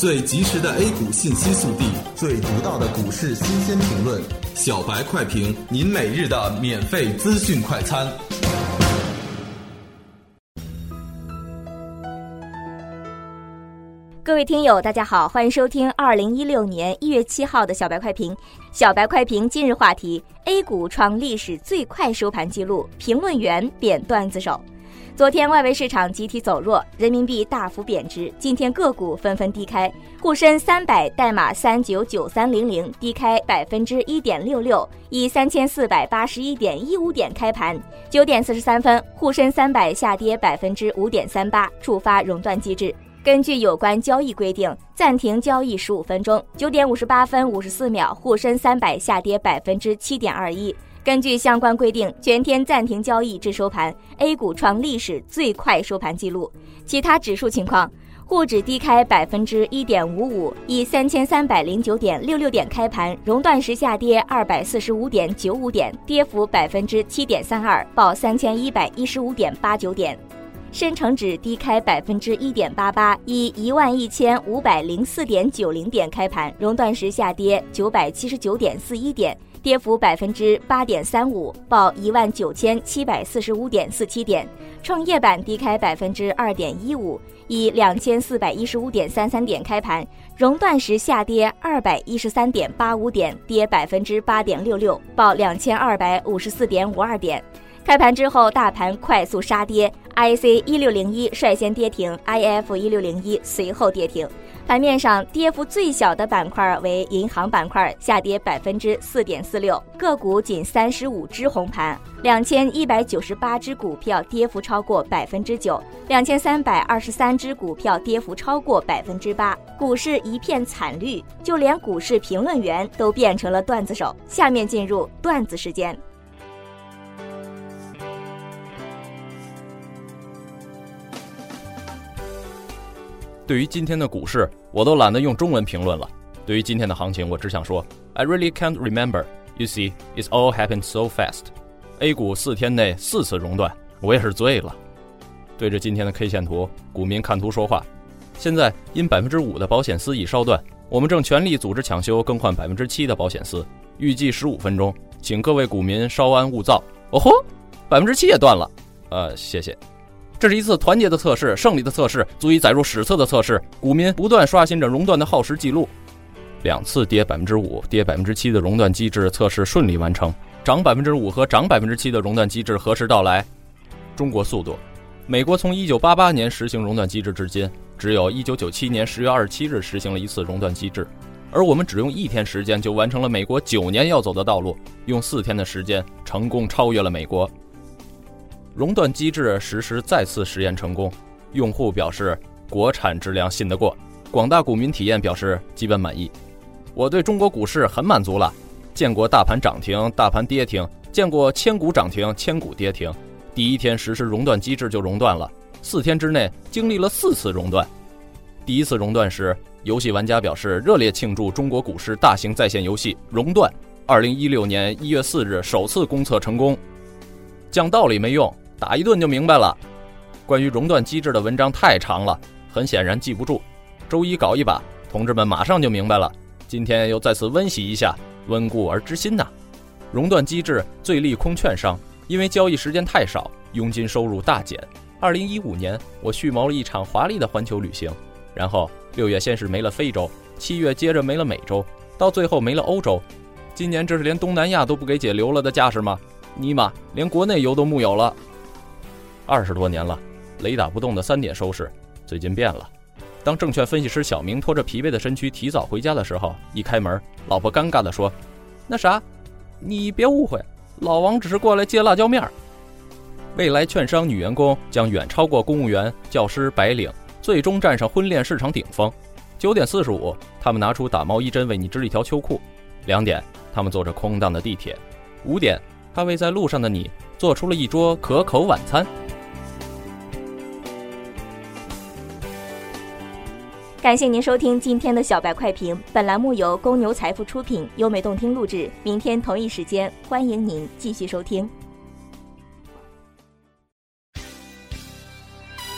最及时的 A 股信息速递，最独到的股市新鲜评论，小白快评，您每日的免费资讯快餐。各位听友，大家好，欢迎收听二零一六年一月七号的小白快评。小白快评今日话题：A 股创历史最快收盘记录，评论员变段子手。昨天外围市场集体走弱，人民币大幅贬值。今天个股纷纷低开，沪深三百代码三九九三零零低开百分之一点六六，以三千四百八十一点一五点开盘。九点四十三分，沪深三百下跌百分之五点三八，触发熔断机制。根据有关交易规定，暂停交易十五分钟。九点五十八分五十四秒，沪深三百下跌百分之七点二一。根据相关规定，全天暂停交易至收盘，A 股创历史最快收盘记录。其他指数情况，沪指低开百分之一点五五，以三千三百零九点六六点开盘，熔断时下跌二百四十五点九五点，跌幅百分之七点三二，报三千一百一十五点八九点。深成指低开百分之一点八八，以一万一千五百零四点九零点开盘，熔断时下跌九百七十九点四一点，跌幅百分之八点三五，报一万九千七百四十五点四七点。创业板低开百分之二点一五，以两千四百一十五点三三点开盘，熔断时下跌二百一十三点八五点，跌百分之八点六六，报两千二百五十四点五二点。开盘之后，大盘快速杀跌，IC 一六零一率先跌停，IF 一六零一随后跌停。盘面上跌幅最小的板块为银行板块，下跌百分之四点四六，个股仅三十五只红盘，两千一百九十八只股票跌幅超过百分之九，两千三百二十三只股票跌幅超过百分之八，股市一片惨绿，就连股市评论员都变成了段子手。下面进入段子时间。对于今天的股市，我都懒得用中文评论了。对于今天的行情，我只想说，I really can't remember. You see, it's all happened so fast. A 股四天内四次熔断，我也是醉了。对着今天的 K 线图，股民看图说话。现在因百分之五的保险丝已烧断，我们正全力组织抢修更换百分之七的保险丝，预计十五分钟，请各位股民稍安勿躁。哦吼，百分之七也断了，呃，谢谢。这是一次团结的测试，胜利的测试，足以载入史册的测试。股民不断刷新着熔断的耗时记录，两次跌百分之五、跌百分之七的熔断机制测试顺利完成，涨百分之五和涨百分之七的熔断机制何时到来？中国速度，美国从一九八八年实行熔断机制至今，只有一九九七年十月二十七日实行了一次熔断机制，而我们只用一天时间就完成了美国九年要走的道路，用四天的时间成功超越了美国。熔断机制实施再次实验成功，用户表示国产质量信得过，广大股民体验表示基本满意。我对中国股市很满足了，见过大盘涨停、大盘跌停，见过千股涨停、千股跌停。第一天实施熔断机制就熔断了，四天之内经历了四次熔断。第一次熔断时，游戏玩家表示热烈庆祝中国股市大型在线游戏熔断。二零一六年一月四日首次公测成功，讲道理没用。打一顿就明白了。关于熔断机制的文章太长了，很显然记不住。周一搞一把，同志们马上就明白了。今天又再次温习一下，温故而知新呐。熔断机制最利空券商，因为交易时间太少，佣金收入大减。二零一五年，我蓄谋了一场华丽的环球旅行，然后六月先是没了非洲，七月接着没了美洲，到最后没了欧洲。今年这是连东南亚都不给姐留了的架势吗？尼玛，连国内游都木有了。二十多年了，雷打不动的三点收视，最近变了。当证券分析师小明拖着疲惫的身躯提早回家的时候，一开门，老婆尴尬地说：“那啥，你别误会，老王只是过来借辣椒面儿。”未来券商女员工将远超过公务员、教师、白领，最终站上婚恋市场顶峰。九点四十五，他们拿出打毛衣针为你织一条秋裤。两点，他们坐着空荡的地铁。五点，他为在路上的你做出了一桌可口晚餐。感谢您收听今天的小白快评。本栏目由公牛财富出品，优美动听录制。明天同一时间，欢迎您继续收听。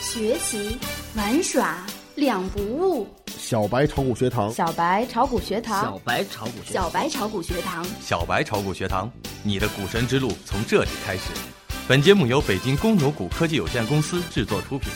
学习玩耍两不误。小白炒股学堂，小白炒股学堂，小白炒股学小白炒股学堂，小白炒股学堂，你的股神之路从这里开始。本节目由北京公牛股科技有限公司制作出品。